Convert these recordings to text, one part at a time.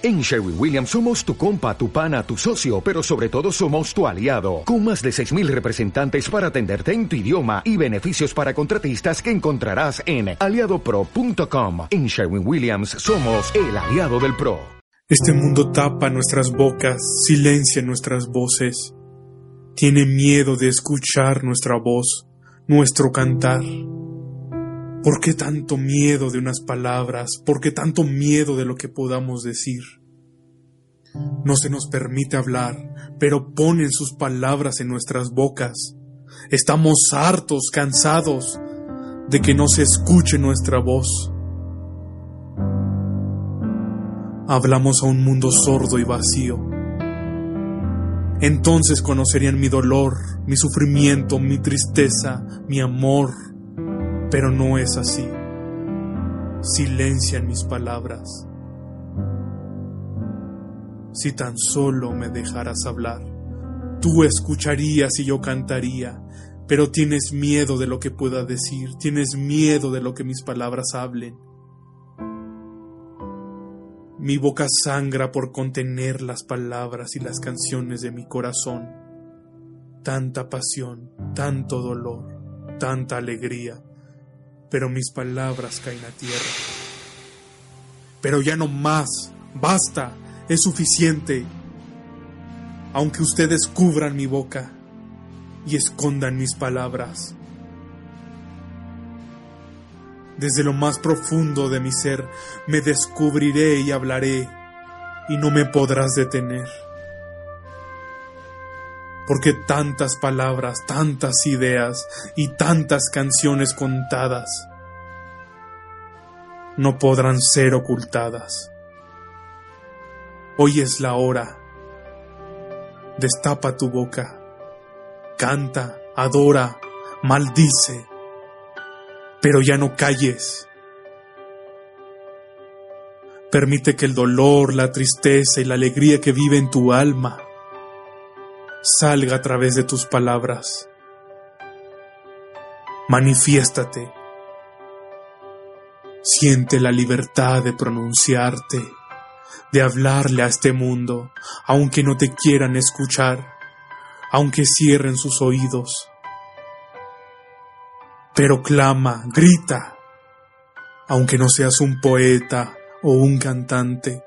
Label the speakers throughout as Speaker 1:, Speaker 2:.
Speaker 1: En Sherwin Williams somos tu compa, tu pana, tu socio, pero sobre todo somos tu aliado, con más de 6.000 representantes para atenderte en tu idioma y beneficios para contratistas que encontrarás en aliadopro.com. En Sherwin Williams somos el aliado del PRO.
Speaker 2: Este mundo tapa nuestras bocas, silencia nuestras voces, tiene miedo de escuchar nuestra voz, nuestro cantar. ¿Por qué tanto miedo de unas palabras? ¿Por qué tanto miedo de lo que podamos decir? No se nos permite hablar, pero ponen sus palabras en nuestras bocas. Estamos hartos, cansados de que no se escuche nuestra voz. Hablamos a un mundo sordo y vacío. Entonces conocerían mi dolor, mi sufrimiento, mi tristeza, mi amor, pero no es así. Silencian mis palabras. Si tan solo me dejaras hablar, tú escucharías y yo cantaría, pero tienes miedo de lo que pueda decir, tienes miedo de lo que mis palabras hablen. Mi boca sangra por contener las palabras y las canciones de mi corazón. Tanta pasión, tanto dolor, tanta alegría pero mis palabras caen a tierra. Pero ya no más, basta, es suficiente. Aunque ustedes cubran mi boca y escondan mis palabras. Desde lo más profundo de mi ser me descubriré y hablaré y no me podrás detener. Porque tantas palabras, tantas ideas y tantas canciones contadas no podrán ser ocultadas. Hoy es la hora. Destapa tu boca. Canta, adora, maldice. Pero ya no calles. Permite que el dolor, la tristeza y la alegría que vive en tu alma salga a través de tus palabras. Manifiéstate. Siente la libertad de pronunciarte, de hablarle a este mundo, aunque no te quieran escuchar, aunque cierren sus oídos. Pero clama, grita, aunque no seas un poeta o un cantante,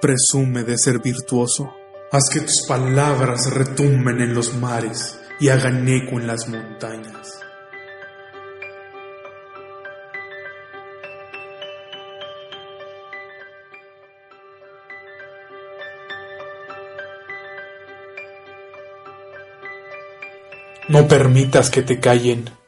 Speaker 2: presume de ser virtuoso. Haz que tus palabras retumben en los mares y hagan eco en las montañas. No permitas que te callen.